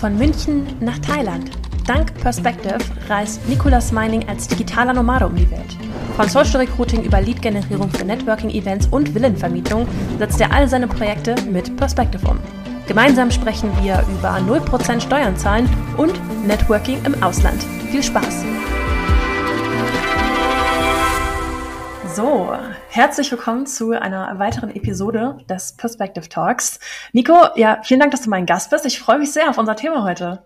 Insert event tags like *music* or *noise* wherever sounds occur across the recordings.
Von München nach Thailand. Dank Perspective reist Nicolas Mining als digitaler Nomade um die Welt. Von Social Recruiting über Lead-Generierung für Networking-Events und Villenvermietung setzt er all seine Projekte mit Perspective um. Gemeinsam sprechen wir über 0% Steuern zahlen und Networking im Ausland. Viel Spaß! So, herzlich willkommen zu einer weiteren Episode des Perspective Talks. Nico, ja, vielen Dank, dass du mein Gast bist. Ich freue mich sehr auf unser Thema heute.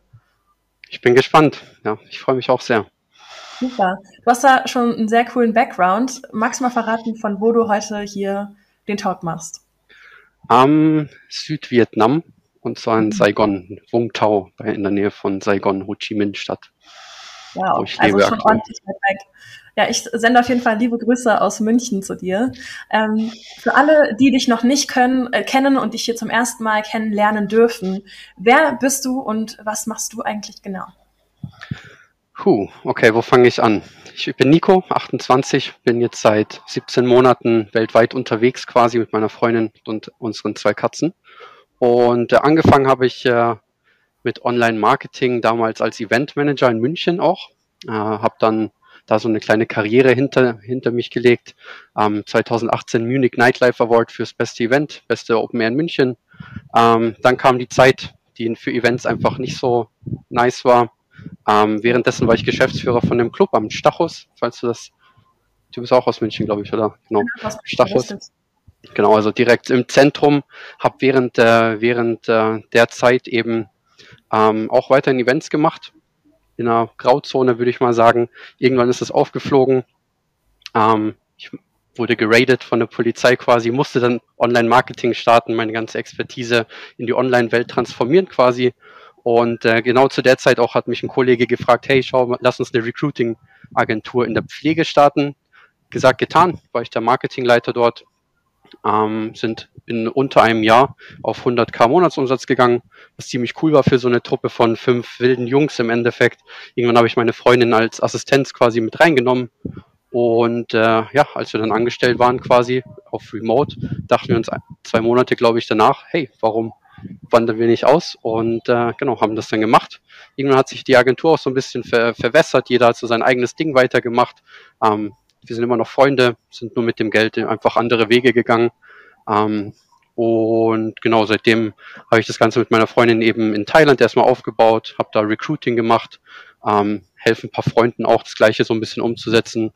Ich bin gespannt. Ja, ich freue mich auch sehr. Super. Du hast da schon einen sehr coolen Background. Magst du mal verraten, von wo du heute hier den Talk machst? Am Südvietnam und zwar in mhm. Saigon, Vung Tau, in der Nähe von Saigon, Ho Chi Minh Stadt. Wow, wo ich also lebe schon aktuell. ordentlich weit weg. Ja, ich sende auf jeden Fall liebe Grüße aus München zu dir. Ähm, für alle, die dich noch nicht können, äh, kennen und dich hier zum ersten Mal kennenlernen dürfen, wer bist du und was machst du eigentlich genau? Puh, okay, wo fange ich an? Ich bin Nico, 28, bin jetzt seit 17 Monaten weltweit unterwegs quasi mit meiner Freundin und unseren zwei Katzen. Und äh, angefangen habe ich äh, mit Online-Marketing damals als Event-Manager in München auch. Äh, habe dann da so eine kleine Karriere hinter, hinter mich gelegt. Ähm, 2018 Munich Nightlife Award fürs beste Event, beste Open Air in München. Ähm, dann kam die Zeit, die für Events einfach nicht so nice war. Ähm, währenddessen war ich Geschäftsführer von dem Club am Stachus, falls du das, du bist auch aus München, glaube ich, oder? Genau, Stachus. Genau, also direkt im Zentrum, habe während, äh, während äh, der Zeit eben ähm, auch weiterhin Events gemacht, in einer Grauzone, würde ich mal sagen. Irgendwann ist es aufgeflogen. Ähm, ich wurde geradet von der Polizei quasi, musste dann Online-Marketing starten, meine ganze Expertise in die Online-Welt transformieren quasi. Und äh, genau zu der Zeit auch hat mich ein Kollege gefragt, hey, schau, lass uns eine Recruiting-Agentur in der Pflege starten. Gesagt, getan, war ich der Marketingleiter dort. Ähm, sind in unter einem Jahr auf 100k Monatsumsatz gegangen, was ziemlich cool war für so eine Truppe von fünf wilden Jungs im Endeffekt. Irgendwann habe ich meine Freundin als Assistenz quasi mit reingenommen und äh, ja, als wir dann angestellt waren quasi auf Remote, dachten wir uns zwei Monate, glaube ich, danach, hey, warum wandern wir nicht aus? Und äh, genau, haben das dann gemacht. Irgendwann hat sich die Agentur auch so ein bisschen ver verwässert, jeder hat so sein eigenes Ding weitergemacht. Ähm, wir sind immer noch Freunde, sind nur mit dem Geld einfach andere Wege gegangen. Ähm, und genau seitdem habe ich das Ganze mit meiner Freundin eben in Thailand erstmal aufgebaut, habe da Recruiting gemacht, ähm, helfe ein paar Freunden auch das Gleiche so ein bisschen umzusetzen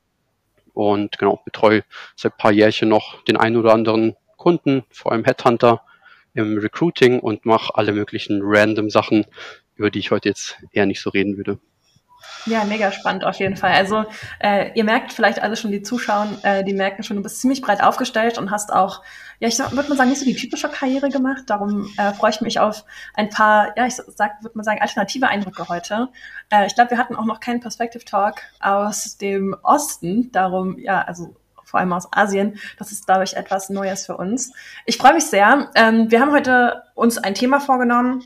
und genau betreue seit ein paar Jährchen noch den einen oder anderen Kunden, vor allem Headhunter im Recruiting und mache alle möglichen random Sachen, über die ich heute jetzt eher nicht so reden würde. Ja, mega spannend auf jeden Fall. Also äh, ihr merkt vielleicht alle schon, die zuschauen, äh, die merken schon, du bist ziemlich breit aufgestellt und hast auch, ja, ich würde mal sagen, nicht so die typische Karriere gemacht. Darum äh, freue ich mich auf ein paar, ja, ich sag, würde mal sagen, alternative Eindrücke heute. Äh, ich glaube, wir hatten auch noch keinen Perspective Talk aus dem Osten. Darum, ja, also vor allem aus Asien. Das ist, ich, etwas Neues für uns. Ich freue mich sehr. Ähm, wir haben heute uns ein Thema vorgenommen,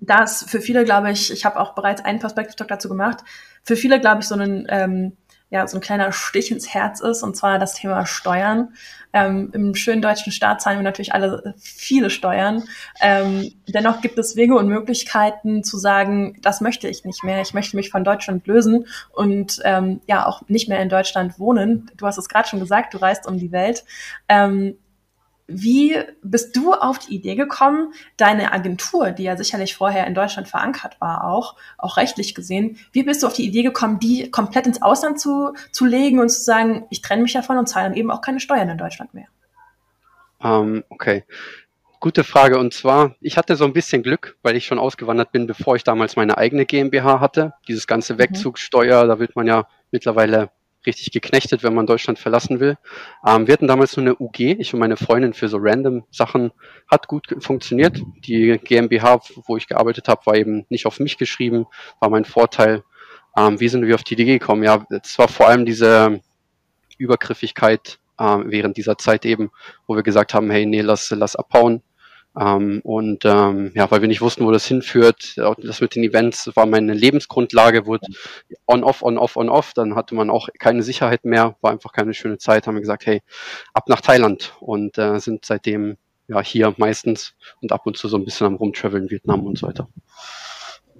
das für viele, glaube ich, ich habe auch bereits einen Perspective Talk dazu gemacht, für viele, glaube ich, so ein, ähm, ja, so ein kleiner Stich ins Herz ist, und zwar das Thema Steuern. Ähm, Im schönen deutschen Staat zahlen wir natürlich alle viele Steuern. Ähm, dennoch gibt es Wege und Möglichkeiten zu sagen, das möchte ich nicht mehr. Ich möchte mich von Deutschland lösen und ähm, ja auch nicht mehr in Deutschland wohnen. Du hast es gerade schon gesagt, du reist um die Welt. Ähm, wie bist du auf die Idee gekommen, deine Agentur, die ja sicherlich vorher in Deutschland verankert war, auch, auch rechtlich gesehen, wie bist du auf die Idee gekommen, die komplett ins Ausland zu, zu legen und zu sagen, ich trenne mich davon und zahle dann eben auch keine Steuern in Deutschland mehr? Um, ähm, okay. Gute Frage. Und zwar, ich hatte so ein bisschen Glück, weil ich schon ausgewandert bin, bevor ich damals meine eigene GmbH hatte. Dieses ganze mhm. Wegzugssteuer, da wird man ja mittlerweile richtig geknechtet, wenn man Deutschland verlassen will. Ähm, wir hatten damals nur eine UG, ich und meine Freundin für so random Sachen, hat gut funktioniert. Die GmbH, wo ich gearbeitet habe, war eben nicht auf mich geschrieben, war mein Vorteil. Ähm, wie sind wir auf die Idee gekommen? Ja, es war vor allem diese Übergriffigkeit äh, während dieser Zeit eben, wo wir gesagt haben, hey, nee, lass, lass abhauen. Ähm, und ähm, ja, weil wir nicht wussten, wo das hinführt, das mit den Events war meine Lebensgrundlage, wurde on-off, on-off, on-off, dann hatte man auch keine Sicherheit mehr, war einfach keine schöne Zeit, haben wir gesagt, hey, ab nach Thailand und äh, sind seitdem ja hier meistens und ab und zu so ein bisschen am Rumtraveln, Vietnam und so weiter.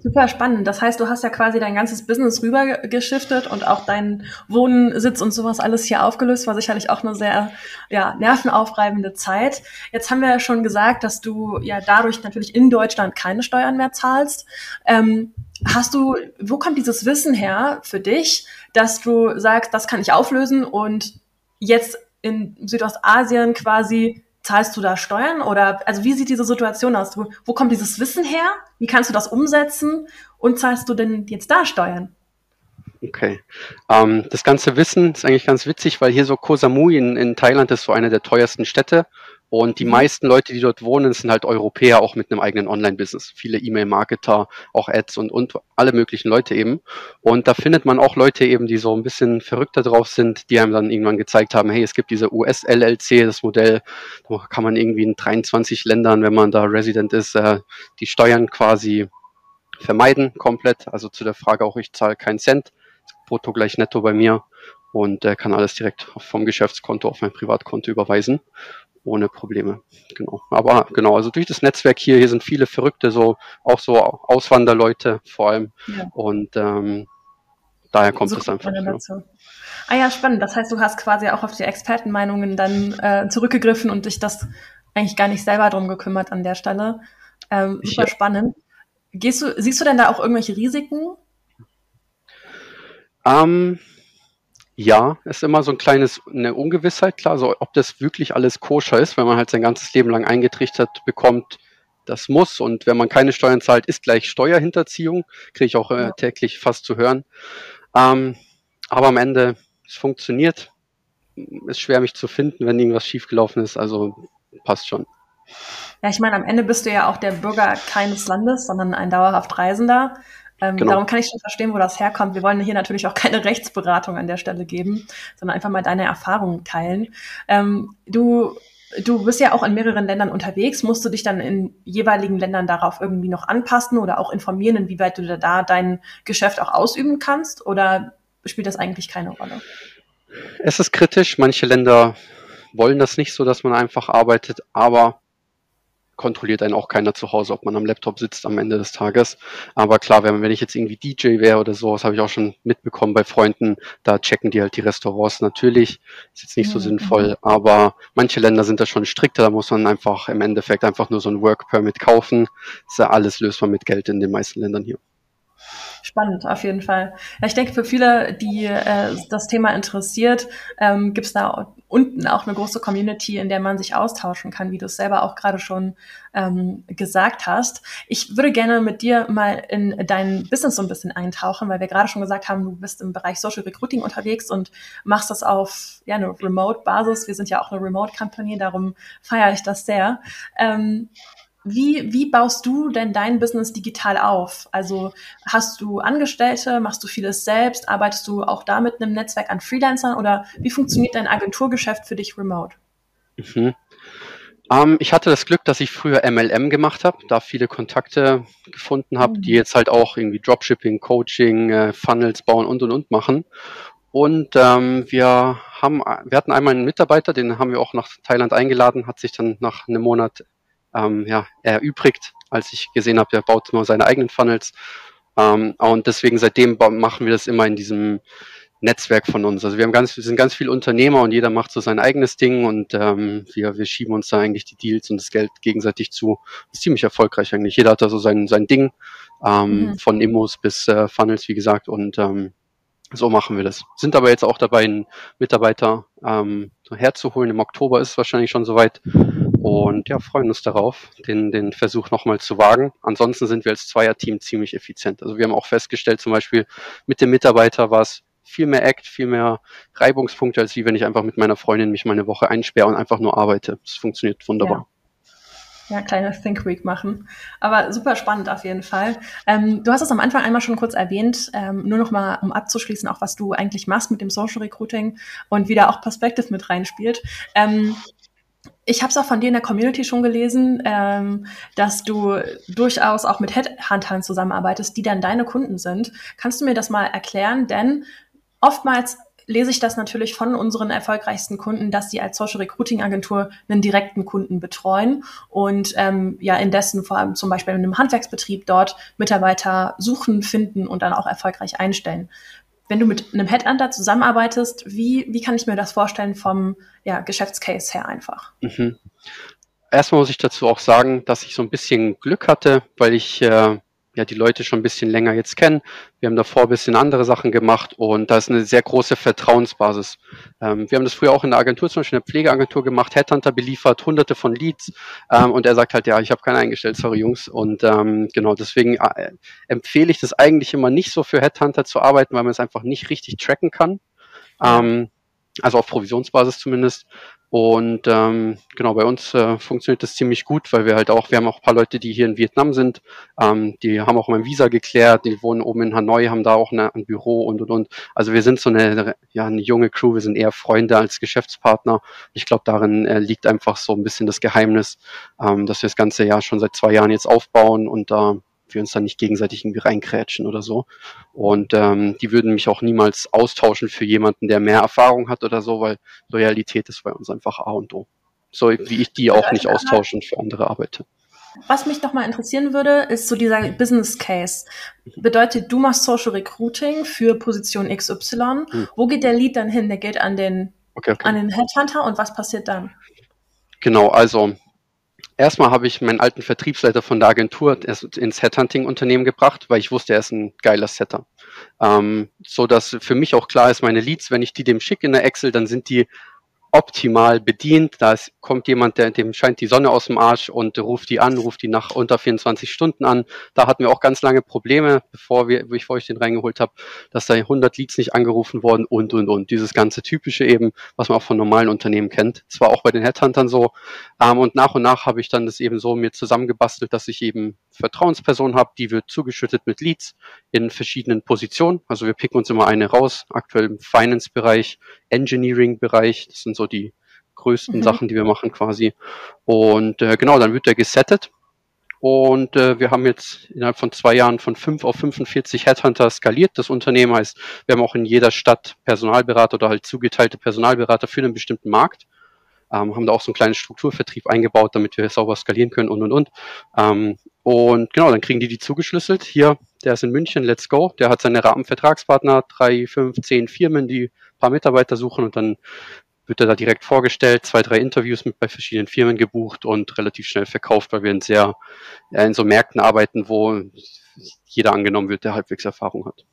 Super spannend. Das heißt, du hast ja quasi dein ganzes Business rübergeschiftet und auch deinen Wohnsitz und sowas alles hier aufgelöst, war sicherlich auch eine sehr ja, nervenaufreibende Zeit. Jetzt haben wir ja schon gesagt, dass du ja dadurch natürlich in Deutschland keine Steuern mehr zahlst. Ähm, hast du, wo kommt dieses Wissen her für dich, dass du sagst, das kann ich auflösen und jetzt in Südostasien quasi zahlst du da Steuern oder also wie sieht diese Situation aus? Wo, kommt dieses Wissen her? Wie kannst du das umsetzen und zahlst du denn jetzt da Steuern? Okay. Ähm, das ganze Wissen ist eigentlich ganz witzig, weil hier so Koh Samui in, in Thailand ist so eine der teuersten Städte und die mhm. meisten Leute, die dort wohnen, sind halt Europäer, auch mit einem eigenen Online-Business. Viele E-Mail-Marketer, auch Ads und, und alle möglichen Leute eben. Und da findet man auch Leute eben, die so ein bisschen verrückter drauf sind, die einem dann irgendwann gezeigt haben, hey, es gibt diese US-LLC, das Modell, da kann man irgendwie in 23 Ländern, wenn man da Resident ist, äh, die Steuern quasi vermeiden komplett. Also zu der Frage auch, ich zahle keinen Cent, brutto gleich netto bei mir und äh, kann alles direkt vom Geschäftskonto auf mein Privatkonto überweisen ohne Probleme. Genau. Aber genau, also durch das Netzwerk hier, hier sind viele Verrückte, so auch so Auswanderleute vor allem. Ja. Und ähm, daher kommt so es einfach. Ja. Ah ja, spannend. Das heißt, du hast quasi auch auf die Expertenmeinungen dann äh, zurückgegriffen und dich das eigentlich gar nicht selber drum gekümmert an der Stelle. Ähm, super ja. spannend. Gehst du, siehst du denn da auch irgendwelche Risiken? Ähm, ja, ist immer so ein kleines eine Ungewissheit, klar, so ob das wirklich alles koscher ist, wenn man halt sein ganzes Leben lang eingetrichtert bekommt, das muss und wenn man keine Steuern zahlt, ist gleich Steuerhinterziehung, kriege ich auch äh, täglich fast zu hören. Ähm, aber am Ende, es funktioniert. Ist schwer mich zu finden, wenn irgendwas schiefgelaufen ist, also passt schon. Ja, ich meine, am Ende bist du ja auch der Bürger keines Landes, sondern ein dauerhaft Reisender. Ähm, genau. Darum kann ich schon verstehen, wo das herkommt. Wir wollen hier natürlich auch keine *laughs* Rechtsberatung an der Stelle geben, sondern einfach mal deine Erfahrungen teilen. Ähm, du Du bist ja auch in mehreren Ländern unterwegs. Musst du dich dann in jeweiligen Ländern darauf irgendwie noch anpassen oder auch informieren, inwieweit du da dein Geschäft auch ausüben kannst? Oder spielt das eigentlich keine Rolle? Es ist kritisch. Manche Länder wollen das nicht so, dass man einfach arbeitet. Aber kontrolliert einen auch keiner zu Hause, ob man am Laptop sitzt am Ende des Tages. Aber klar, wenn, wenn ich jetzt irgendwie DJ wäre oder so, das habe ich auch schon mitbekommen bei Freunden, da checken die halt die Restaurants natürlich. Ist jetzt nicht so mhm. sinnvoll, aber manche Länder sind da schon strikter, da muss man einfach im Endeffekt einfach nur so ein Work Permit kaufen. Das ist ja alles lösbar mit Geld in den meisten Ländern hier. Spannend, auf jeden Fall. Ja, ich denke, für viele, die äh, das Thema interessiert, ähm, gibt es da unten auch eine große Community, in der man sich austauschen kann, wie du es selber auch gerade schon ähm, gesagt hast. Ich würde gerne mit dir mal in dein Business so ein bisschen eintauchen, weil wir gerade schon gesagt haben, du bist im Bereich Social Recruiting unterwegs und machst das auf ja, eine Remote-Basis. Wir sind ja auch eine Remote-Company, darum feiere ich das sehr. Ähm, wie, wie baust du denn dein Business digital auf? Also hast du Angestellte, machst du vieles selbst, arbeitest du auch da mit einem Netzwerk an Freelancern oder wie funktioniert dein Agenturgeschäft für dich remote? Mhm. Ähm, ich hatte das Glück, dass ich früher MLM gemacht habe, da viele Kontakte gefunden habe, mhm. die jetzt halt auch irgendwie Dropshipping, Coaching, äh, Funnels bauen und und und machen. Und ähm, wir haben, wir hatten einmal einen Mitarbeiter, den haben wir auch nach Thailand eingeladen, hat sich dann nach einem Monat ähm, ja, erübrigt, als ich gesehen habe, er baut immer seine eigenen Funnels. Ähm, und deswegen seitdem machen wir das immer in diesem Netzwerk von uns. Also wir haben ganz, wir sind ganz viele Unternehmer und jeder macht so sein eigenes Ding und ähm, wir, wir schieben uns da eigentlich die Deals und das Geld gegenseitig zu. Das ist ziemlich erfolgreich eigentlich. Jeder hat da so sein, sein Ding, ähm, mhm. von Immos bis äh, Funnels, wie gesagt, und ähm, so machen wir das. Sind aber jetzt auch dabei, einen Mitarbeiter ähm, herzuholen. Im Oktober ist es wahrscheinlich schon soweit. Und ja, freuen uns darauf, den, den Versuch nochmal zu wagen. Ansonsten sind wir als Zweierteam ziemlich effizient. Also wir haben auch festgestellt, zum Beispiel mit dem Mitarbeiter war es viel mehr Act, viel mehr Reibungspunkte, als wie wenn ich einfach mit meiner Freundin mich mal eine Woche einsperre und einfach nur arbeite. Das funktioniert wunderbar. Ja. ja kleine Think Week machen. Aber super spannend auf jeden Fall. Ähm, du hast es am Anfang einmal schon kurz erwähnt, ähm, nur noch mal, um abzuschließen, auch was du eigentlich machst mit dem Social Recruiting und wie da auch Perspective mit reinspielt. Ähm, ich habe es auch von dir in der Community schon gelesen, ähm, dass du durchaus auch mit Headhuntern zusammenarbeitest, die dann deine Kunden sind. Kannst du mir das mal erklären? Denn oftmals lese ich das natürlich von unseren erfolgreichsten Kunden, dass sie als Social Recruiting Agentur einen direkten Kunden betreuen und ähm, ja indessen vor allem zum Beispiel in einem Handwerksbetrieb dort Mitarbeiter suchen, finden und dann auch erfolgreich einstellen. Wenn du mit einem Headhunter zusammenarbeitest, wie, wie kann ich mir das vorstellen vom ja, Geschäftscase her einfach? Mhm. Erstmal muss ich dazu auch sagen, dass ich so ein bisschen Glück hatte, weil ich äh, ja die Leute schon ein bisschen länger jetzt kennen. Wir haben davor ein bisschen andere Sachen gemacht und da ist eine sehr große Vertrauensbasis. Ähm, wir haben das früher auch in der Agentur, zum Beispiel in der Pflegeagentur gemacht, Headhunter beliefert, hunderte von Leads ähm, und er sagt halt, ja, ich habe keinen eingestellt, sorry Jungs. Und ähm, genau, deswegen äh, empfehle ich das eigentlich immer nicht so für Headhunter zu arbeiten, weil man es einfach nicht richtig tracken kann. Ähm, also auf Provisionsbasis zumindest. Und ähm, genau, bei uns äh, funktioniert das ziemlich gut, weil wir halt auch, wir haben auch ein paar Leute, die hier in Vietnam sind, ähm, die haben auch mein Visa geklärt, die wohnen oben in Hanoi, haben da auch eine, ein Büro und und und. Also wir sind so eine, ja, eine junge Crew, wir sind eher Freunde als Geschäftspartner. Ich glaube, darin äh, liegt einfach so ein bisschen das Geheimnis, ähm, dass wir das ganze Jahr schon seit zwei Jahren jetzt aufbauen und da äh, wir uns dann nicht gegenseitig irgendwie reinkrätschen oder so. Und ähm, die würden mich auch niemals austauschen für jemanden, der mehr Erfahrung hat oder so, weil Loyalität ist bei uns einfach A und O. So wie ich die auch nicht austauschen für andere arbeite. Was mich noch mal interessieren würde, ist so dieser Business Case. Bedeutet, du machst Social Recruiting für Position XY. Hm. Wo geht der Lead dann hin? Der geht an den, okay, okay. an den Headhunter und was passiert dann? Genau, also Erstmal habe ich meinen alten Vertriebsleiter von der Agentur ins Headhunting-Unternehmen gebracht, weil ich wusste, er ist ein geiler Setter. Ähm, so dass für mich auch klar ist, meine Leads, wenn ich die dem schicke in der Excel, dann sind die optimal bedient. Da ist, kommt jemand, der, dem scheint die Sonne aus dem Arsch und ruft die an, ruft die nach unter 24 Stunden an. Da hatten wir auch ganz lange Probleme, bevor wir, bevor ich den reingeholt habe, dass da 100 Leads nicht angerufen wurden und, und, und. Dieses ganze typische eben, was man auch von normalen Unternehmen kennt. Zwar auch bei den Headhuntern so. Ähm, und nach und nach habe ich dann das eben so mir zusammengebastelt, dass ich eben Vertrauensperson habe, die wird zugeschüttet mit Leads in verschiedenen Positionen. Also wir picken uns immer eine raus, aktuell im Finance-Bereich, Engineering-Bereich, das sind so die größten mhm. Sachen, die wir machen quasi. Und äh, genau, dann wird der gesettet. Und äh, wir haben jetzt innerhalb von zwei Jahren von fünf auf 45 Headhunter skaliert. Das Unternehmen heißt, wir haben auch in jeder Stadt Personalberater oder halt zugeteilte Personalberater für einen bestimmten Markt ähm, haben da auch so einen kleinen Strukturvertrieb eingebaut, damit wir sauber skalieren können und und und. Ähm, und genau, dann kriegen die die zugeschlüsselt. Hier, der ist in München, let's go. Der hat seine Rahmenvertragspartner, drei, fünf, zehn Firmen, die paar Mitarbeiter suchen und dann wird er da direkt vorgestellt, zwei, drei Interviews mit bei verschiedenen Firmen gebucht und relativ schnell verkauft, weil wir in sehr, in so Märkten arbeiten, wo jeder angenommen wird, der halbwegs Erfahrung hat.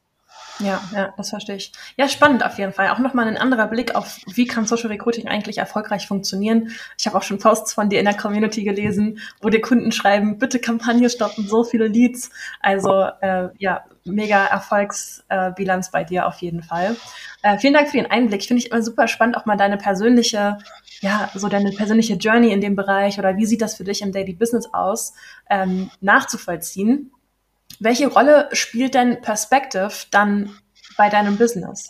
Ja, ja, das verstehe ich. Ja, spannend auf jeden Fall. Auch nochmal ein anderer Blick auf, wie kann Social Recruiting eigentlich erfolgreich funktionieren. Ich habe auch schon Posts von dir in der Community gelesen, wo dir Kunden schreiben, bitte Kampagne stoppen, so viele Leads. Also äh, ja, mega Erfolgsbilanz bei dir auf jeden Fall. Äh, vielen Dank für den Einblick. Finde ich immer super spannend, auch mal deine persönliche, ja, so deine persönliche Journey in dem Bereich oder wie sieht das für dich im Daily Business aus, ähm, nachzuvollziehen. Welche Rolle spielt denn Perspective dann bei deinem Business?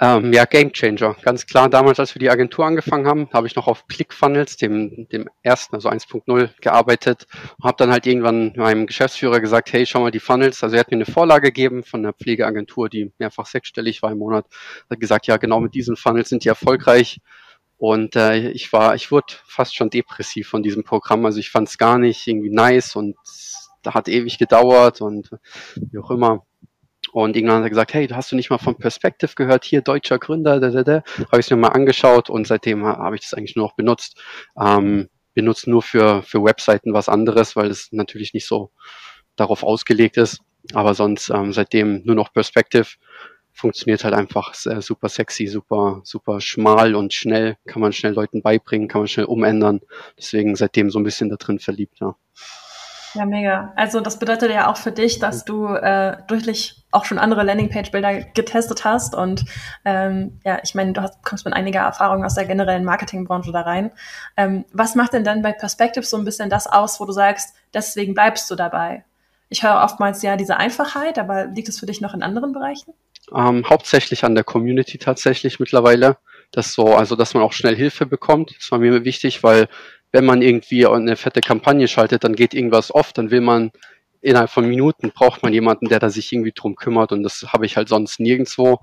Ähm, ja, Game Changer. Ganz klar, damals, als wir die Agentur angefangen haben, habe ich noch auf ClickFunnels, dem, dem ersten, also 1.0, gearbeitet. Habe dann halt irgendwann meinem Geschäftsführer gesagt, hey, schau mal die Funnels. Also er hat mir eine Vorlage gegeben von einer Pflegeagentur, die mehrfach sechsstellig war im Monat. Hat gesagt, ja, genau mit diesen Funnels sind die erfolgreich. Und äh, ich war, ich wurde fast schon depressiv von diesem Programm. Also ich fand es gar nicht irgendwie nice und hat ewig gedauert und wie auch immer. Und irgendwann hat er gesagt, hey, hast du nicht mal von Perspective gehört? Hier, deutscher Gründer, da, da, da. Habe ich es mir mal angeschaut und seitdem habe ich das eigentlich nur noch benutzt. Ähm, benutzt nur für, für Webseiten was anderes, weil es natürlich nicht so darauf ausgelegt ist. Aber sonst ähm, seitdem nur noch Perspective funktioniert halt einfach sehr, super sexy, super, super schmal und schnell, kann man schnell Leuten beibringen, kann man schnell umändern. Deswegen seitdem so ein bisschen da drin verliebt, ja. Ja, mega. Also das bedeutet ja auch für dich, dass du äh, durchlich auch schon andere Landingpage-Bilder getestet hast. Und ähm, ja, ich meine, du hast, kommst mit einiger Erfahrung aus der generellen Marketingbranche da rein. Ähm, was macht denn dann bei Perspective so ein bisschen das aus, wo du sagst, deswegen bleibst du dabei? Ich höre oftmals ja diese Einfachheit, aber liegt es für dich noch in anderen Bereichen? Ähm, hauptsächlich an der Community tatsächlich mittlerweile. Das so, also dass man auch schnell Hilfe bekommt. Das war mir wichtig, weil wenn man irgendwie eine fette Kampagne schaltet, dann geht irgendwas oft, dann will man innerhalb von Minuten braucht man jemanden, der da sich irgendwie drum kümmert und das habe ich halt sonst nirgendwo.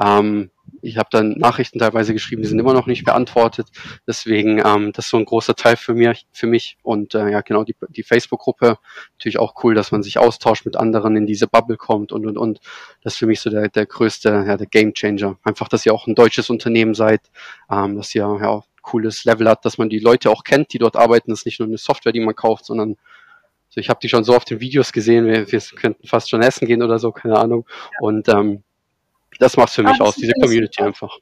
Ähm, ich habe dann Nachrichten teilweise geschrieben, die sind immer noch nicht beantwortet. Deswegen, ähm, das ist so ein großer Teil für mich. Für mich. Und äh, ja, genau, die, die Facebook-Gruppe, natürlich auch cool, dass man sich austauscht mit anderen, in diese Bubble kommt und, und, und. Das ist für mich so der, der größte, ja, der Game Changer. Einfach, dass ihr auch ein deutsches Unternehmen seid, ähm, dass ihr ja cooles Level hat, dass man die Leute auch kennt, die dort arbeiten. Das ist nicht nur eine Software, die man kauft, sondern also ich habe die schon so auf den Videos gesehen, wir, wir könnten fast schon essen gehen oder so, keine Ahnung. Und ähm, das macht für mich aus, diese Community einfach.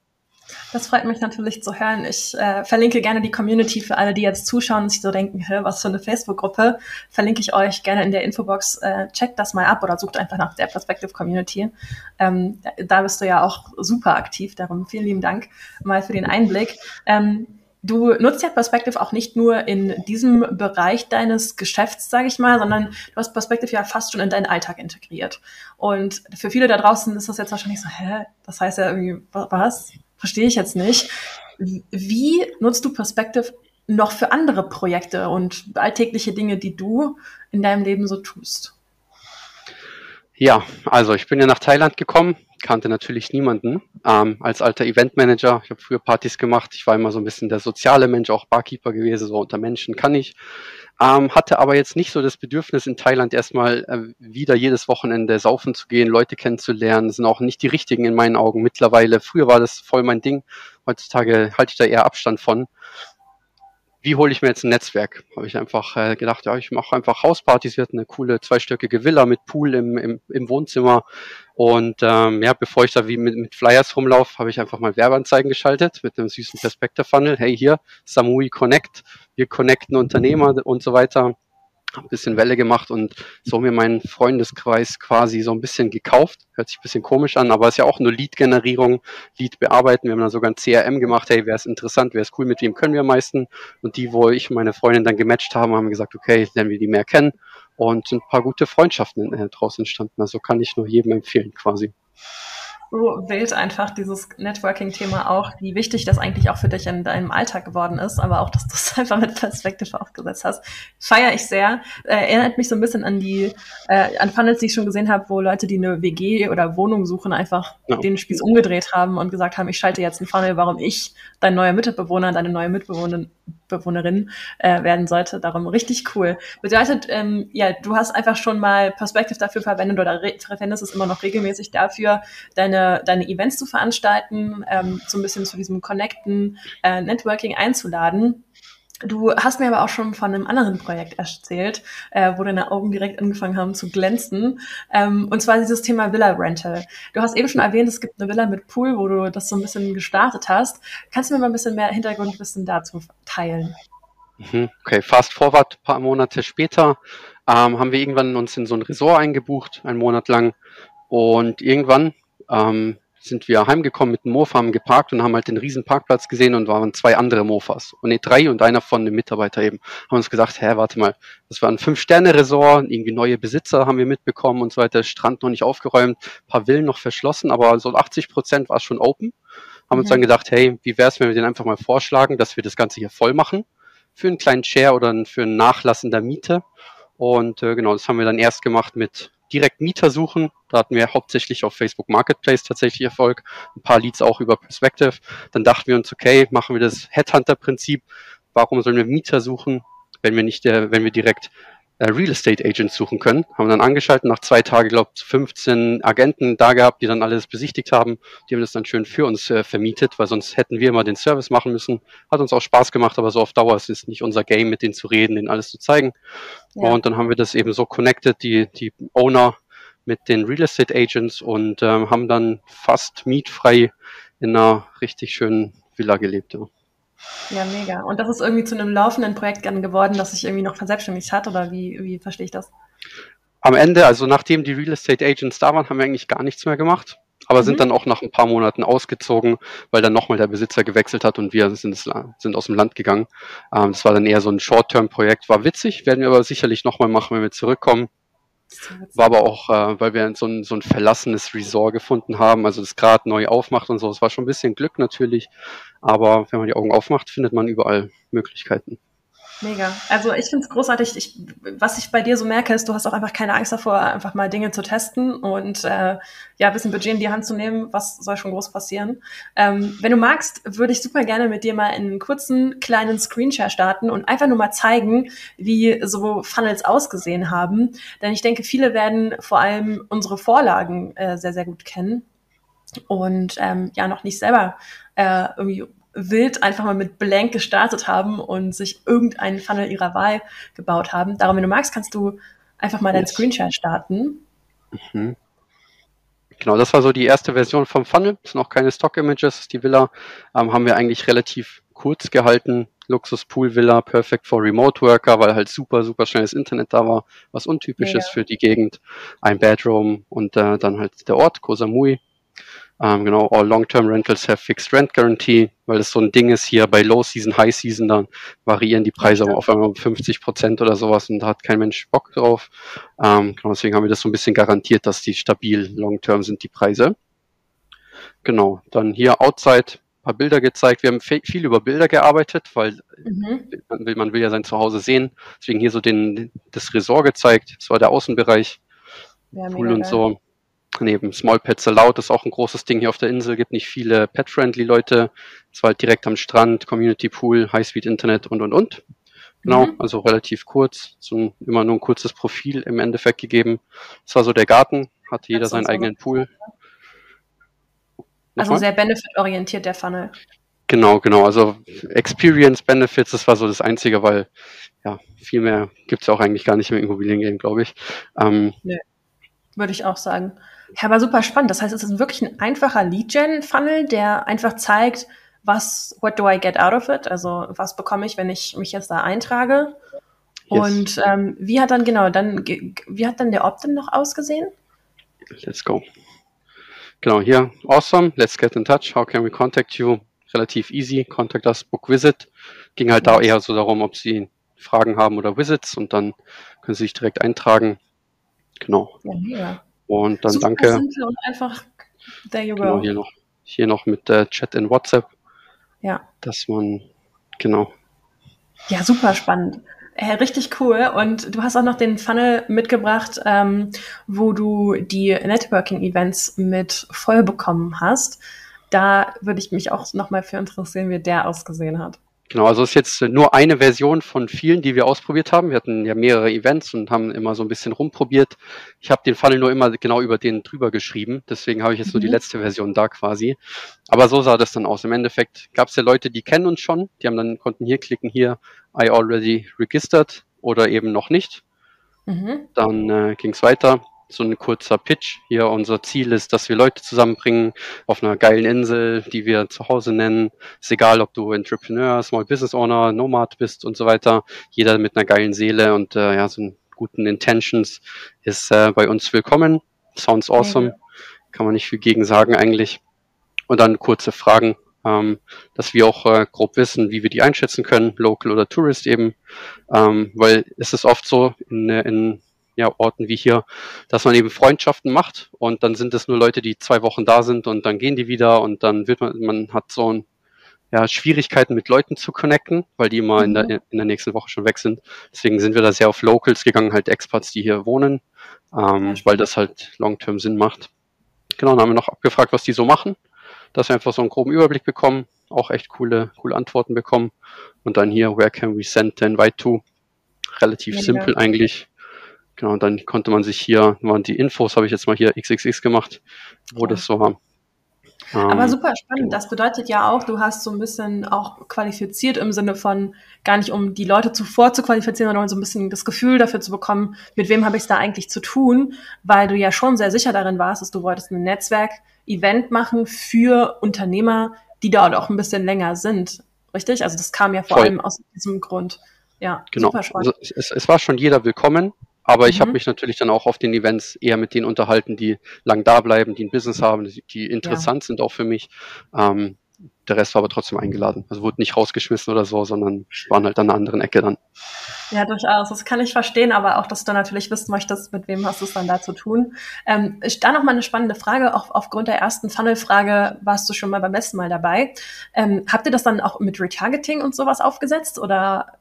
Das freut mich natürlich zu hören. Ich äh, verlinke gerne die Community für alle, die jetzt zuschauen und sich so denken, Hä, was für eine Facebook-Gruppe. Verlinke ich euch gerne in der Infobox. Äh, checkt das mal ab oder sucht einfach nach der Perspective Community. Ähm, da bist du ja auch super aktiv. Darum vielen lieben Dank mal für den Einblick. Ähm, Du nutzt ja Perspective auch nicht nur in diesem Bereich deines Geschäfts, sage ich mal, sondern du hast Perspective ja fast schon in deinen Alltag integriert. Und für viele da draußen ist das jetzt wahrscheinlich so, hä, das heißt ja irgendwie, was? Verstehe ich jetzt nicht. Wie nutzt du Perspective noch für andere Projekte und alltägliche Dinge, die du in deinem Leben so tust? Ja, also ich bin ja nach Thailand gekommen, kannte natürlich niemanden. Ähm, als alter Eventmanager, ich habe früher Partys gemacht, ich war immer so ein bisschen der soziale Mensch, auch Barkeeper gewesen, so unter Menschen kann ich. Ähm, hatte aber jetzt nicht so das Bedürfnis in Thailand erstmal äh, wieder jedes Wochenende saufen zu gehen, Leute kennenzulernen. Sind auch nicht die richtigen in meinen Augen mittlerweile. Früher war das voll mein Ding. Heutzutage halte ich da eher Abstand von wie hole ich mir jetzt ein Netzwerk? Habe ich einfach äh, gedacht, ja, ich mache einfach Hauspartys. Wir hatten eine coole zweistöckige Villa mit Pool im, im, im Wohnzimmer. Und ähm, ja, bevor ich da wie mit, mit Flyers rumlaufe, habe ich einfach mal Werbeanzeigen geschaltet mit einem süßen Perspective-Funnel. Hey, hier, Samui Connect, wir connecten Unternehmer und so weiter ein bisschen Welle gemacht und so mir meinen Freundeskreis quasi so ein bisschen gekauft. Hört sich ein bisschen komisch an, aber ist ja auch nur Lead-Generierung, Lead bearbeiten. Wir haben dann sogar ein CRM gemacht, hey, wäre es interessant, wäre es cool, mit wem können wir am meisten? Und die, wo ich meine Freundin dann gematcht haben, haben gesagt, okay, lernen wir die mehr kennen und ein paar gute Freundschaften äh, draus entstanden. Also kann ich nur jedem empfehlen quasi so wild einfach dieses Networking-Thema auch, wie wichtig das eigentlich auch für dich in deinem Alltag geworden ist, aber auch, dass du es *laughs* einfach mit Perspektive aufgesetzt hast. Feiere ich sehr. Äh, erinnert mich so ein bisschen an die, äh, an Funnels, die ich schon gesehen habe, wo Leute, die eine WG oder Wohnung suchen, einfach ja. den Spieß umgedreht haben und gesagt haben, ich schalte jetzt einen Funnel, warum ich dein neuer Mitbewohner, deine neue Mitbewohnerin Bewohnerin äh, werden sollte. Darum richtig cool. Bedeutet, ähm, ja, du hast einfach schon mal Perspective dafür verwendet oder verwendest es immer noch regelmäßig dafür, deine, deine Events zu veranstalten, ähm, so ein bisschen zu diesem Connecten, äh, Networking einzuladen. Du hast mir aber auch schon von einem anderen Projekt erzählt, äh, wo deine Augen direkt angefangen haben zu glänzen. Ähm, und zwar dieses Thema Villa Rental. Du hast eben schon erwähnt, es gibt eine Villa mit Pool, wo du das so ein bisschen gestartet hast. Kannst du mir mal ein bisschen mehr Hintergrundwissen dazu teilen? Mhm. Okay, fast forward, paar Monate später ähm, haben wir irgendwann uns in so ein Resort eingebucht, einen Monat lang. Und irgendwann ähm, sind wir heimgekommen mit dem Mofa, haben geparkt und haben halt den riesen Parkplatz gesehen und waren zwei andere Mofas. Und nee, drei und einer von dem Mitarbeiter eben. Haben uns gesagt, hä, warte mal, das war ein Fünf-Sterne-Resort, irgendwie neue Besitzer haben wir mitbekommen und so weiter, Strand noch nicht aufgeräumt, paar Villen noch verschlossen, aber so 80 Prozent war schon open. Haben mhm. uns dann gedacht, hey, wie wäre es, wenn wir den einfach mal vorschlagen, dass wir das Ganze hier voll machen? Für einen kleinen Share oder für einen Nachlass in der Miete. Und äh, genau, das haben wir dann erst gemacht mit direkt Mieter suchen. Da hatten wir hauptsächlich auf Facebook Marketplace tatsächlich Erfolg, ein paar Leads auch über Perspective. Dann dachten wir uns, okay, machen wir das Headhunter-Prinzip. Warum sollen wir Mieter suchen, wenn wir nicht, äh, wenn wir direkt Real Estate Agents suchen können? Haben dann angeschaltet, nach zwei Tagen, glaube ich, 15 Agenten da gehabt, die dann alles besichtigt haben. Die haben das dann schön für uns äh, vermietet, weil sonst hätten wir immer den Service machen müssen. Hat uns auch Spaß gemacht, aber so auf Dauer ist es nicht unser Game, mit denen zu reden, denen alles zu zeigen. Ja. Und dann haben wir das eben so connected, die, die Owner mit den Real Estate Agents und ähm, haben dann fast mietfrei in einer richtig schönen Villa gelebt. Ja. Ja, mega. Und das ist irgendwie zu einem laufenden Projekt dann geworden, das sich irgendwie noch verselbstständigt hat, oder wie, wie verstehe ich das? Am Ende, also nachdem die Real Estate Agents da waren, haben wir eigentlich gar nichts mehr gemacht, aber mhm. sind dann auch nach ein paar Monaten ausgezogen, weil dann nochmal der Besitzer gewechselt hat und wir sind, sind aus dem Land gegangen. Ähm, das war dann eher so ein Short-Term-Projekt, war witzig, werden wir aber sicherlich nochmal machen, wenn wir zurückkommen. War aber auch, äh, weil wir so ein, so ein verlassenes Resort gefunden haben, also das gerade neu aufmacht und so. Es war schon ein bisschen Glück natürlich, aber wenn man die Augen aufmacht, findet man überall Möglichkeiten. Mega. Also ich finde es großartig. Ich, was ich bei dir so merke, ist, du hast auch einfach keine Angst davor, einfach mal Dinge zu testen und äh, ja, ein bisschen Budget in die Hand zu nehmen. Was soll schon groß passieren? Ähm, wenn du magst, würde ich super gerne mit dir mal einen kurzen kleinen Screenshare starten und einfach nur mal zeigen, wie so Funnels ausgesehen haben. Denn ich denke, viele werden vor allem unsere Vorlagen äh, sehr, sehr gut kennen und ähm, ja noch nicht selber äh, irgendwie wild einfach mal mit Blank gestartet haben und sich irgendeinen Funnel ihrer Wahl gebaut haben. Darum, wenn du magst, kannst du einfach mal deinen Screenshot starten. Mhm. Genau, das war so die erste Version vom Funnel. Das sind noch keine Stock-Images. Die Villa ähm, haben wir eigentlich relativ kurz gehalten. Luxus-Pool-Villa, perfect for Remote Worker, weil halt super, super schnelles Internet da war, was untypisches ja. für die Gegend. Ein Bedroom und äh, dann halt der Ort, Koh Samui. Ähm, genau, all long-term rentals have fixed rent guarantee, weil das so ein Ding ist hier bei Low Season, High Season, dann variieren die Preise ja, auf einmal um 50 Prozent oder sowas und da hat kein Mensch Bock drauf. Ähm, genau, deswegen haben wir das so ein bisschen garantiert, dass die stabil long-term sind, die Preise. Genau, dann hier outside paar Bilder gezeigt. Wir haben viel über Bilder gearbeitet, weil mhm. man, will, man will ja sein Zuhause sehen. Deswegen hier so den, das Resort gezeigt. Das war der Außenbereich. Ja, Pool und geil. so. Neben Small Pets Allowed ist auch ein großes Ding hier auf der Insel. Gibt nicht viele pet-friendly Leute. Es war halt direkt am Strand, Community Pool, High-Speed Internet und und und. Genau, mhm. also relativ kurz. So immer nur ein kurzes Profil im Endeffekt gegeben. Das war so der Garten, hatte jeder seinen eigenen Pool. Also sehr benefit-orientiert der Funnel. Genau, genau. Also Experience Benefits, das war so das Einzige, weil ja, viel mehr gibt es auch eigentlich gar nicht im Immobiliengame, glaube ich. Ähm, nee, würde ich auch sagen. Ja, aber super spannend. Das heißt, es ist wirklich ein einfacher Lead-Gen-Funnel, der einfach zeigt, was, what do I get out of it? Also, was bekomme ich, wenn ich mich jetzt da eintrage? Yes. Und ähm, wie hat dann genau, dann, wie hat dann der Opt-in noch ausgesehen? Let's go. Genau, hier, awesome, let's get in touch. How can we contact you? Relativ easy, contact us, book visit. Ging halt da eher so darum, ob Sie Fragen haben oder Visits und dann können Sie sich direkt eintragen. Genau. Ja. Und dann Super danke. Und einfach, there you genau, go. Hier noch, hier noch mit äh, Chat in WhatsApp. Ja. Dass man, genau. Ja, super spannend. Äh, richtig cool. Und du hast auch noch den Funnel mitgebracht, ähm, wo du die Networking-Events mit voll bekommen hast. Da würde ich mich auch nochmal für interessieren, wie der ausgesehen hat. Genau, also es ist jetzt nur eine Version von vielen, die wir ausprobiert haben. Wir hatten ja mehrere Events und haben immer so ein bisschen rumprobiert. Ich habe den Funnel nur immer genau über den drüber geschrieben, deswegen habe ich jetzt mhm. nur die mhm. letzte Version da quasi. Aber so sah das dann aus. Im Endeffekt gab es ja Leute, die kennen uns schon, die haben dann konnten hier klicken, hier I already registered oder eben noch nicht. Mhm. Dann äh, ging es weiter so ein kurzer Pitch. Hier unser Ziel ist, dass wir Leute zusammenbringen auf einer geilen Insel, die wir zu Hause nennen. Ist egal, ob du Entrepreneur, Small Business Owner, Nomad bist und so weiter. Jeder mit einer geilen Seele und äh, ja, so einen guten Intentions ist äh, bei uns willkommen. Sounds awesome. Kann man nicht viel gegen sagen eigentlich. Und dann kurze Fragen, ähm, dass wir auch äh, grob wissen, wie wir die einschätzen können, Local oder Tourist eben. Ähm, weil es ist oft so in, in ja, Orten wie hier, dass man eben Freundschaften macht und dann sind es nur Leute, die zwei Wochen da sind und dann gehen die wieder und dann wird man, man hat so ein, ja, Schwierigkeiten mit Leuten zu connecten, weil die immer in, der, mhm. in der nächsten Woche schon weg sind. Deswegen sind wir da sehr auf Locals gegangen, halt Expats, die hier wohnen, ähm, weil das halt long-term Sinn macht. Genau, dann haben wir noch abgefragt, was die so machen, dass wir einfach so einen groben Überblick bekommen, auch echt coole, coole Antworten bekommen. Und dann hier, where can we send the invite to? Relativ ja, simpel ja. eigentlich. Genau, und dann konnte man sich hier, waren die Infos, habe ich jetzt mal hier XXX gemacht, wo ja. das so war. Aber ähm, super spannend. Genau. Das bedeutet ja auch, du hast so ein bisschen auch qualifiziert im Sinne von gar nicht, um die Leute zuvor zu qualifizieren, sondern so ein bisschen das Gefühl dafür zu bekommen, mit wem habe ich es da eigentlich zu tun, weil du ja schon sehr sicher darin warst, dass du wolltest ein Netzwerk-Event machen für Unternehmer, die dort auch ein bisschen länger sind. Richtig? Also das kam ja vor Voll. allem aus diesem Grund. Ja, genau. super spannend. Also es, es war schon jeder willkommen. Aber ich mhm. habe mich natürlich dann auch auf den Events eher mit denen unterhalten, die lang da bleiben, die ein Business haben, die interessant ja. sind auch für mich. Ähm, der Rest war aber trotzdem eingeladen. Also wurde nicht rausgeschmissen oder so, sondern waren halt an einer anderen Ecke dann. Ja, durchaus. Das kann ich verstehen, aber auch, dass du natürlich wissen möchtest, mit wem hast du es dann da zu tun. Ähm, da noch mal eine spannende Frage. Auch aufgrund der ersten Funnel-Frage warst du schon mal beim letzten Mal dabei. Ähm, habt ihr das dann auch mit Retargeting und sowas aufgesetzt oder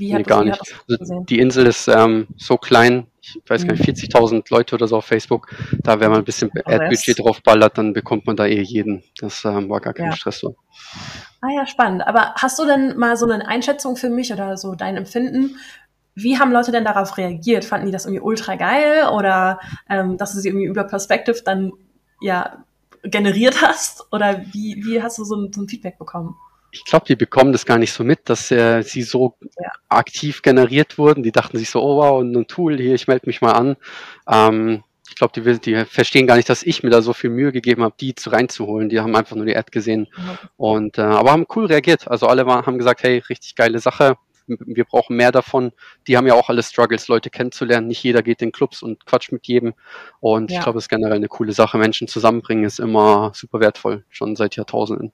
Wie nee, gar nicht. Also die Insel ist ähm, so klein, ich weiß gar nicht, 40.000 mhm. Leute oder so auf Facebook. Da, wenn man ein bisschen Ad-Budget drauf ballert, dann bekommt man da eh jeden. Das ähm, war gar kein ja. Stress so. Ah ja, spannend. Aber hast du denn mal so eine Einschätzung für mich oder so dein Empfinden? Wie haben Leute denn darauf reagiert? Fanden die das irgendwie ultra geil oder ähm, dass du sie irgendwie über Perspective dann ja generiert *laughs* hast? Oder wie, wie hast du so ein, so ein Feedback bekommen? Ich glaube, die bekommen das gar nicht so mit, dass äh, sie so ja. aktiv generiert wurden. Die dachten sich so, oh wow, ein Tool hier, ich melde mich mal an. Ähm, ich glaube, die, die verstehen gar nicht, dass ich mir da so viel Mühe gegeben habe, die zu reinzuholen. Die haben einfach nur die Ad gesehen mhm. und äh, aber haben cool reagiert. Also alle waren, haben gesagt, hey, richtig geile Sache. Wir brauchen mehr davon. Die haben ja auch alle Struggles, Leute kennenzulernen. Nicht jeder geht in Clubs und quatscht mit jedem. Und ja. ich glaube, es ist generell eine coole Sache. Menschen zusammenbringen ist immer super wertvoll, schon seit Jahrtausenden.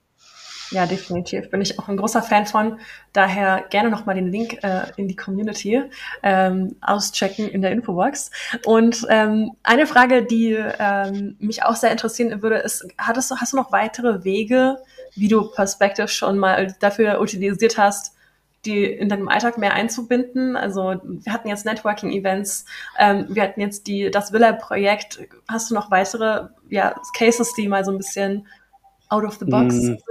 Ja, definitiv. Bin ich auch ein großer Fan von. Daher gerne nochmal den Link äh, in die Community ähm, auschecken in der Infobox. Und ähm, eine Frage, die ähm, mich auch sehr interessieren würde, ist, hattest du, hast du noch weitere Wege, wie du Perspective schon mal dafür utilisiert hast, die in deinem Alltag mehr einzubinden. Also wir hatten jetzt Networking-Events, ähm, wir hatten jetzt die das Villa-Projekt. Hast du noch weitere ja, Cases, die mal so ein bisschen out of the box mm, sind.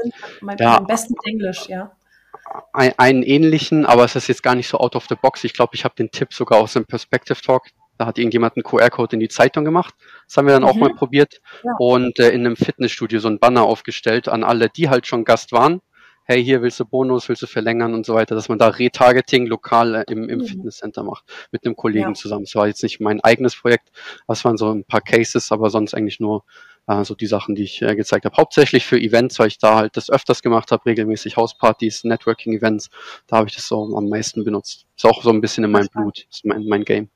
Mein, ja, mein besten Englisch, ja. Ein, einen ähnlichen, aber es ist jetzt gar nicht so out of the box. Ich glaube, ich habe den Tipp sogar aus dem Perspective Talk. Da hat irgendjemand einen QR-Code in die Zeitung gemacht. Das haben wir dann mhm. auch mal probiert. Ja. Und äh, in einem Fitnessstudio so ein Banner aufgestellt an alle, die halt schon Gast waren. Hey, hier willst du Bonus, willst du verlängern und so weiter, dass man da Retargeting lokal im, im mhm. Fitnesscenter macht mit einem Kollegen ja. zusammen. Das war jetzt nicht mein eigenes Projekt, das waren so ein paar Cases, aber sonst eigentlich nur äh, so die Sachen, die ich äh, gezeigt habe. Hauptsächlich für Events, weil ich da halt das öfters gemacht habe, regelmäßig Hauspartys, Networking-Events. Da habe ich das so am meisten benutzt. Ist auch so ein bisschen in meinem Blut, ist mein, mein Game.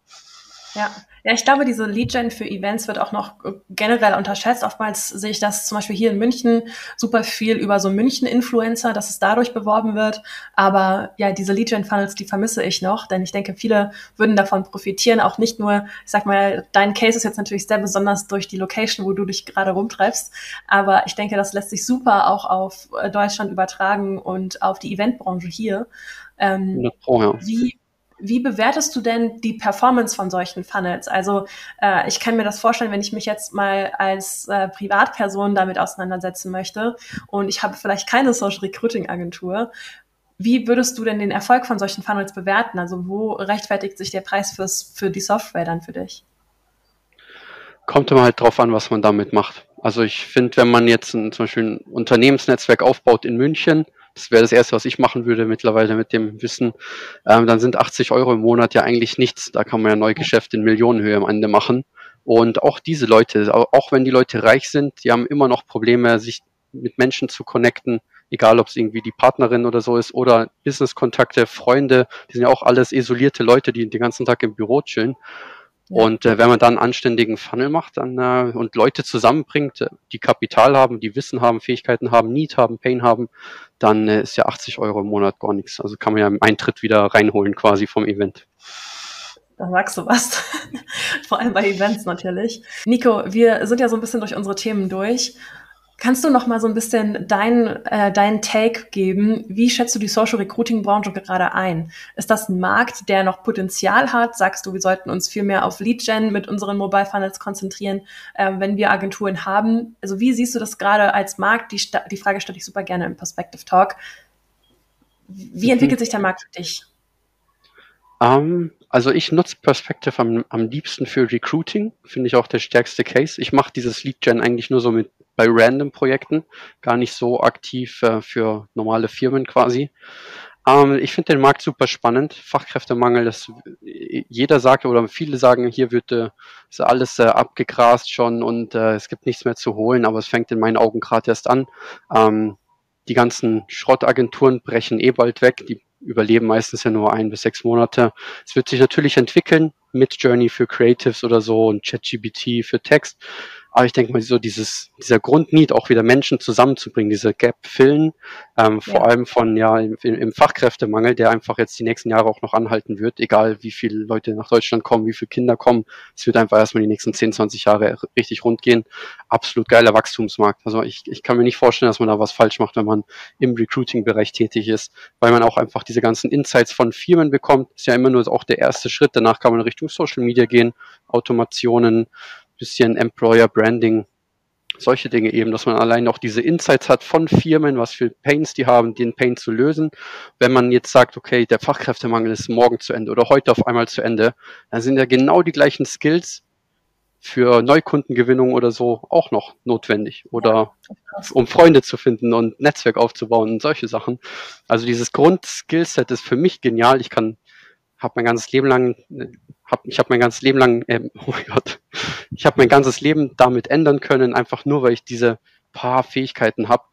Ja, ja, ich glaube, diese Lead-Gen für Events wird auch noch äh, generell unterschätzt. Oftmals sehe ich das zum Beispiel hier in München super viel über so München-Influencer, dass es dadurch beworben wird. Aber ja, diese Lead-Gen-Funnels, die vermisse ich noch, denn ich denke, viele würden davon profitieren. Auch nicht nur, ich sag mal, dein Case ist jetzt natürlich sehr besonders durch die Location, wo du dich gerade rumtreibst. Aber ich denke, das lässt sich super auch auf äh, Deutschland übertragen und auf die Eventbranche hier. Ähm, oh ja. Wie wie bewertest du denn die Performance von solchen Funnels? Also äh, ich kann mir das vorstellen, wenn ich mich jetzt mal als äh, Privatperson damit auseinandersetzen möchte und ich habe vielleicht keine Social Recruiting Agentur. Wie würdest du denn den Erfolg von solchen Funnels bewerten? Also wo rechtfertigt sich der Preis fürs, für die Software dann für dich? Kommt immer halt drauf an, was man damit macht. Also ich finde, wenn man jetzt ein, zum Beispiel ein Unternehmensnetzwerk aufbaut in München, das wäre das Erste, was ich machen würde mittlerweile mit dem Wissen. Ähm, dann sind 80 Euro im Monat ja eigentlich nichts. Da kann man ja Neugeschäfte in Millionenhöhe am Ende machen. Und auch diese Leute, auch wenn die Leute reich sind, die haben immer noch Probleme, sich mit Menschen zu connecten, egal ob es irgendwie die Partnerin oder so ist oder Business-Kontakte, Freunde, die sind ja auch alles isolierte Leute, die den ganzen Tag im Büro chillen. Und äh, wenn man dann einen anständigen Funnel macht dann, äh, und Leute zusammenbringt, die Kapital haben, die Wissen haben, Fähigkeiten haben, Need haben, Pain haben, dann äh, ist ja 80 Euro im Monat gar nichts. Also kann man ja im Eintritt wieder reinholen quasi vom Event. Da sagst du was. *laughs* Vor allem bei Events natürlich. Nico, wir sind ja so ein bisschen durch unsere Themen durch. Kannst du noch mal so ein bisschen deinen äh, dein Take geben? Wie schätzt du die Social Recruiting Branche gerade ein? Ist das ein Markt, der noch Potenzial hat? Sagst du, wir sollten uns viel mehr auf Lead Gen mit unseren Mobile Funnels konzentrieren, äh, wenn wir Agenturen haben? Also wie siehst du das gerade als Markt? Die, die Frage stelle ich super gerne im Perspective Talk. Wie mhm. entwickelt sich der Markt für dich? Um, ähm, also ich nutze Perspective am, am liebsten für Recruiting, finde ich auch der stärkste Case. Ich mache dieses Lead Gen eigentlich nur so mit bei random Projekten, gar nicht so aktiv äh, für normale Firmen quasi. Ähm, ich finde den Markt super spannend. Fachkräftemangel, das jeder sagt oder viele sagen, hier wird äh, alles äh, abgegrast schon und äh, es gibt nichts mehr zu holen, aber es fängt in meinen Augen gerade erst an. Ähm, die ganzen Schrottagenturen brechen eh bald weg. Die überleben meistens ja nur ein bis sechs Monate. Es wird sich natürlich entwickeln mit Journey für Creatives oder so und ChatGPT für Text. Aber ich denke mal, so dieses, dieser Grundnied, auch wieder Menschen zusammenzubringen, diese Gap füllen, ähm, ja. vor allem von ja im, im, Fachkräftemangel, der einfach jetzt die nächsten Jahre auch noch anhalten wird, egal wie viele Leute nach Deutschland kommen, wie viele Kinder kommen. Es wird einfach erstmal die nächsten 10, 20 Jahre richtig rund gehen. Absolut geiler Wachstumsmarkt. Also ich, ich kann mir nicht vorstellen, dass man da was falsch macht, wenn man im Recruiting-Bereich tätig ist, weil man auch einfach diese ganzen Insights von Firmen bekommt. Ist ja immer nur auch der erste Schritt. Danach kann man Richtung Social Media gehen, Automationen, bisschen Employer Branding, solche Dinge eben, dass man allein auch diese Insights hat von Firmen, was für Pains die haben, den Pain zu lösen. Wenn man jetzt sagt, okay, der Fachkräftemangel ist morgen zu Ende oder heute auf einmal zu Ende, dann sind ja genau die gleichen Skills für Neukundengewinnung oder so auch noch notwendig oder um Freunde zu finden und Netzwerk aufzubauen und solche Sachen. Also dieses Grundskillset ist für mich genial. Ich kann habe mein ganzes Leben lang, hab, ich habe mein ganzes Leben lang, äh, *laughs* oh Gott, ich habe mein ganzes Leben damit ändern können, einfach nur, weil ich diese paar Fähigkeiten habe.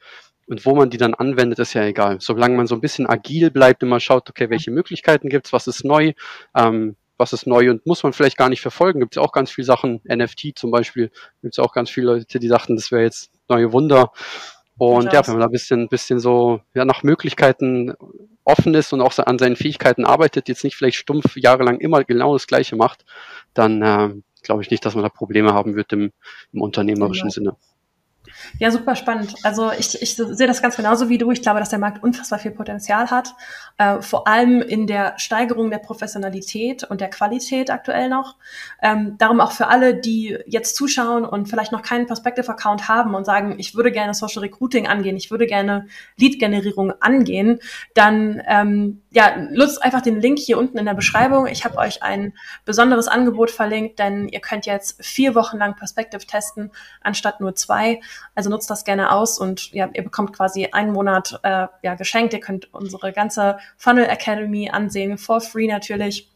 Und wo man die dann anwendet, ist ja egal. Solange man so ein bisschen agil bleibt, immer schaut, okay, welche Möglichkeiten gibt's, was ist neu, ähm, was ist neu und muss man vielleicht gar nicht verfolgen. Gibt es auch ganz viele Sachen, NFT zum Beispiel, gibt es auch ganz viele Leute, die dachten, das wäre jetzt neue Wunder. Und ja, wenn man da ein bisschen, bisschen so ja, nach Möglichkeiten offen ist und auch an seinen Fähigkeiten arbeitet, jetzt nicht vielleicht stumpf jahrelang immer genau das Gleiche macht, dann äh, glaube ich nicht, dass man da Probleme haben wird im, im unternehmerischen genau. Sinne. Ja, super spannend. Also ich, ich sehe das ganz genauso wie du. Ich glaube, dass der Markt unfassbar viel Potenzial hat, äh, vor allem in der Steigerung der Professionalität und der Qualität aktuell noch. Ähm, darum auch für alle, die jetzt zuschauen und vielleicht noch keinen Perspective-Account haben und sagen, ich würde gerne Social Recruiting angehen, ich würde gerne Lead-Generierung angehen, dann ähm, ja, nutzt einfach den Link hier unten in der Beschreibung. Ich habe euch ein besonderes Angebot verlinkt, denn ihr könnt jetzt vier Wochen lang Perspective testen, anstatt nur zwei. Also nutzt das gerne aus und ja, ihr bekommt quasi einen Monat äh, ja, geschenkt. Ihr könnt unsere ganze Funnel Academy ansehen, for free natürlich,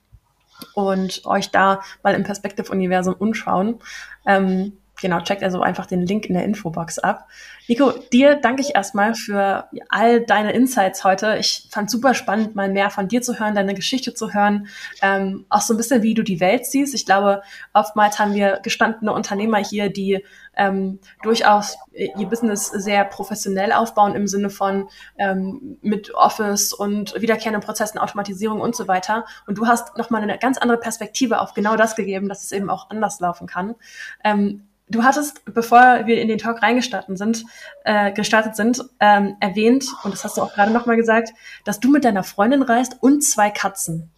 und euch da mal im Perspective-Universum umschauen. Ähm, genau, checkt also einfach den Link in der Infobox ab. Nico, dir danke ich erstmal für all deine Insights heute. Ich fand super spannend, mal mehr von dir zu hören, deine Geschichte zu hören, ähm, auch so ein bisschen, wie du die Welt siehst. Ich glaube, oftmals haben wir gestandene Unternehmer hier, die ähm, durchaus ihr Business sehr professionell aufbauen im Sinne von ähm, mit Office und wiederkehrenden Prozessen, Automatisierung und so weiter. Und du hast nochmal eine ganz andere Perspektive auf genau das gegeben, dass es eben auch anders laufen kann. Ähm, Du hattest, bevor wir in den Talk reingestartet sind, äh, gestartet sind, ähm, erwähnt, und das hast du auch gerade nochmal gesagt, dass du mit deiner Freundin reist und zwei Katzen.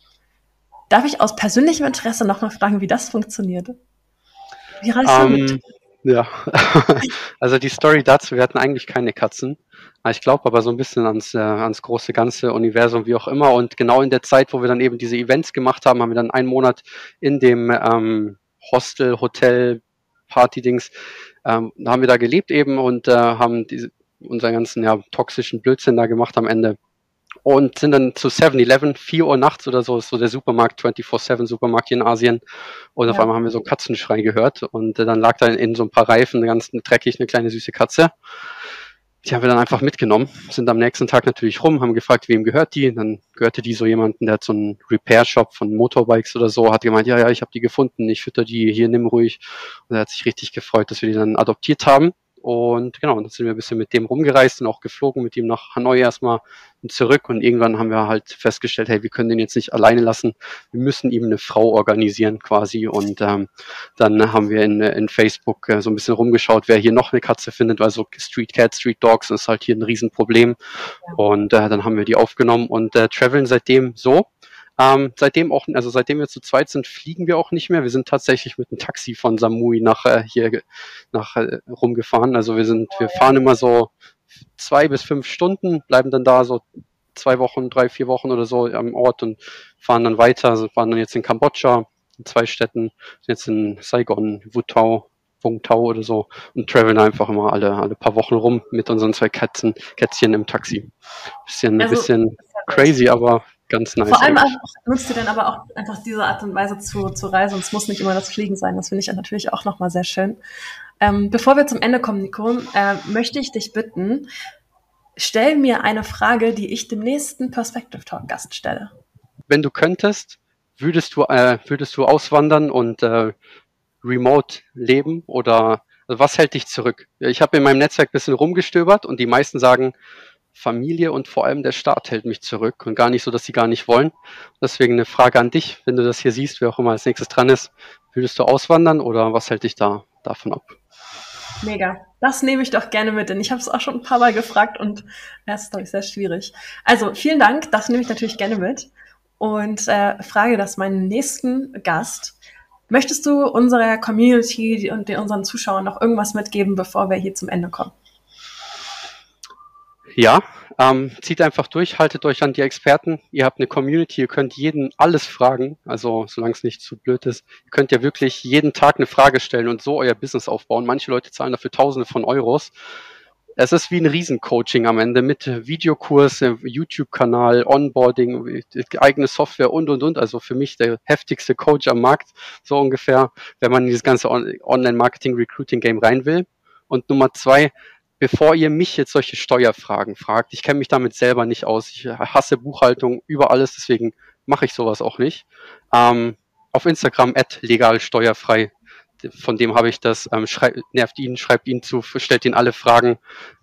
Darf ich aus persönlichem Interesse nochmal fragen, wie das funktioniert? Wie reist um, du mit? Ähm, ja, *laughs* also die Story dazu, wir hatten eigentlich keine Katzen. Ich glaube aber so ein bisschen ans, äh, ans große ganze Universum, wie auch immer. Und genau in der Zeit, wo wir dann eben diese Events gemacht haben, haben wir dann einen Monat in dem ähm, Hostel, Hotel, Party-Dings, ähm, haben wir da gelebt eben und äh, haben diese, unseren ganzen ja, toxischen Blödsinn da gemacht am Ende. Und sind dann zu 7-Eleven, 4 Uhr nachts oder so, ist so der Supermarkt, 24-7 Supermarkt hier in Asien. Und ja. auf einmal haben wir so einen Katzenschrei gehört und äh, dann lag da in, in so ein paar Reifen ganz dreckig eine kleine süße Katze die haben wir dann einfach mitgenommen, sind am nächsten Tag natürlich rum, haben gefragt, wem gehört die. Dann gehörte die so jemanden, der hat so einen Repair-Shop von Motorbikes oder so, hat gemeint, ja, ja, ich habe die gefunden, ich fütter die, hier nimm ruhig. Und er hat sich richtig gefreut, dass wir die dann adoptiert haben. Und genau, dann sind wir ein bisschen mit dem rumgereist und auch geflogen mit ihm nach Hanoi erstmal und zurück. Und irgendwann haben wir halt festgestellt, hey, wir können den jetzt nicht alleine lassen. Wir müssen ihm eine Frau organisieren quasi. Und ähm, dann haben wir in, in Facebook äh, so ein bisschen rumgeschaut, wer hier noch eine Katze findet, weil so Street Cats, Street Dogs ist halt hier ein Riesenproblem. Ja. Und äh, dann haben wir die aufgenommen und äh, traveln seitdem so. Ähm, seitdem auch, also seitdem wir zu zweit sind, fliegen wir auch nicht mehr. Wir sind tatsächlich mit einem Taxi von Samui nach äh, hier nach äh, rumgefahren. Also wir sind, wir fahren immer so zwei bis fünf Stunden, bleiben dann da so zwei Wochen, drei, vier Wochen oder so am Ort und fahren dann weiter. Also waren dann jetzt in Kambodscha, in zwei Städten, jetzt in Saigon, Wutao, Wung Tau oder so und traveln einfach immer alle, alle paar Wochen rum mit unseren zwei Katzen, Kätzchen im Taxi. Bisschen, also, bisschen crazy, aber ganz nice. Vor allem nutzt ihr dann aber auch einfach diese Art und Weise zu, zu reisen es muss nicht immer das Fliegen sein. Das finde ich natürlich auch nochmal sehr schön. Ähm, bevor wir zum Ende kommen, Nico, äh, möchte ich dich bitten, stell mir eine Frage, die ich dem nächsten Perspective Talk Gast stelle. Wenn du könntest, würdest du, äh, würdest du auswandern und äh, remote leben oder Also was hält dich zurück? Ich habe in meinem Netzwerk ein bisschen rumgestöbert und die meisten sagen, Familie und vor allem der Staat hält mich zurück und gar nicht so, dass sie gar nicht wollen. Deswegen eine Frage an dich, wenn du das hier siehst, wer auch immer als nächstes dran ist. Würdest du auswandern oder was hält dich da davon ab? Mega. Das nehme ich doch gerne mit, denn ich habe es auch schon ein paar Mal gefragt und das ist, glaube ich, sehr schwierig. Also vielen Dank, das nehme ich natürlich gerne mit und äh, frage das meinen nächsten Gast. Möchtest du unserer Community und unseren Zuschauern noch irgendwas mitgeben, bevor wir hier zum Ende kommen? Ja, ähm, zieht einfach durch, haltet euch an die Experten. Ihr habt eine Community, ihr könnt jeden alles fragen, also solange es nicht zu blöd ist. Ihr könnt ja wirklich jeden Tag eine Frage stellen und so euer Business aufbauen. Manche Leute zahlen dafür Tausende von Euros. Es ist wie ein Riesencoaching am Ende mit Videokurs, YouTube-Kanal, Onboarding, eigene Software und, und, und. Also für mich der heftigste Coach am Markt, so ungefähr, wenn man in dieses ganze Online-Marketing-Recruiting-Game rein will. Und Nummer zwei, bevor ihr mich jetzt solche Steuerfragen fragt, ich kenne mich damit selber nicht aus. Ich hasse Buchhaltung über alles, deswegen mache ich sowas auch nicht. Ähm, auf Instagram at legal steuerfrei. Von dem habe ich das. Ähm, schrei nervt ihn, schreibt ihn zu, stellt ihn alle Fragen.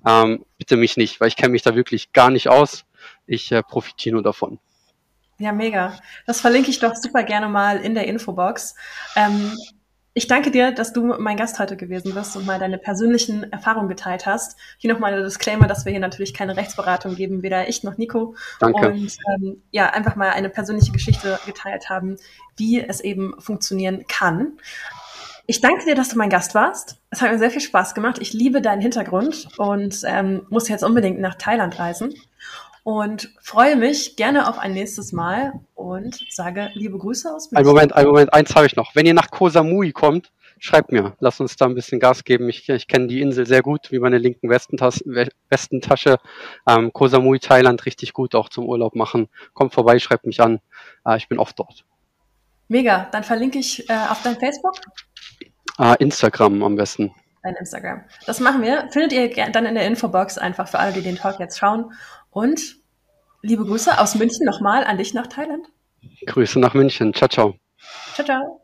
Ähm, bitte mich nicht, weil ich kenne mich da wirklich gar nicht aus. Ich äh, profitiere nur davon. Ja, mega. Das verlinke ich doch super gerne mal in der Infobox. Ähm, ich danke dir, dass du mein Gast heute gewesen bist und mal deine persönlichen Erfahrungen geteilt hast. Hier nochmal der Disclaimer, dass wir hier natürlich keine Rechtsberatung geben, weder ich noch Nico. Danke. Und ähm, ja, einfach mal eine persönliche Geschichte geteilt haben, wie es eben funktionieren kann. Ich danke dir, dass du mein Gast warst. Es hat mir sehr viel Spaß gemacht. Ich liebe deinen Hintergrund und ähm, muss jetzt unbedingt nach Thailand reisen und freue mich gerne auf ein nächstes Mal und sage liebe Grüße aus München. Ein Moment, ein Moment, eins habe ich noch. Wenn ihr nach Koh Samui kommt, schreibt mir. Lasst uns da ein bisschen Gas geben. Ich, ich kenne die Insel sehr gut, wie meine linken Westentas Westentasche. Ähm, Koh Samui, Thailand, richtig gut auch zum Urlaub machen. Kommt vorbei, schreibt mich an. Äh, ich bin oft dort. Mega, dann verlinke ich äh, auf dein Facebook. Äh, Instagram am besten. Dein Instagram. Das machen wir. Findet ihr dann in der Infobox einfach für alle, die den Talk jetzt schauen. Und liebe Grüße aus München nochmal an dich nach Thailand. Grüße nach München. Ciao, ciao. Ciao, ciao.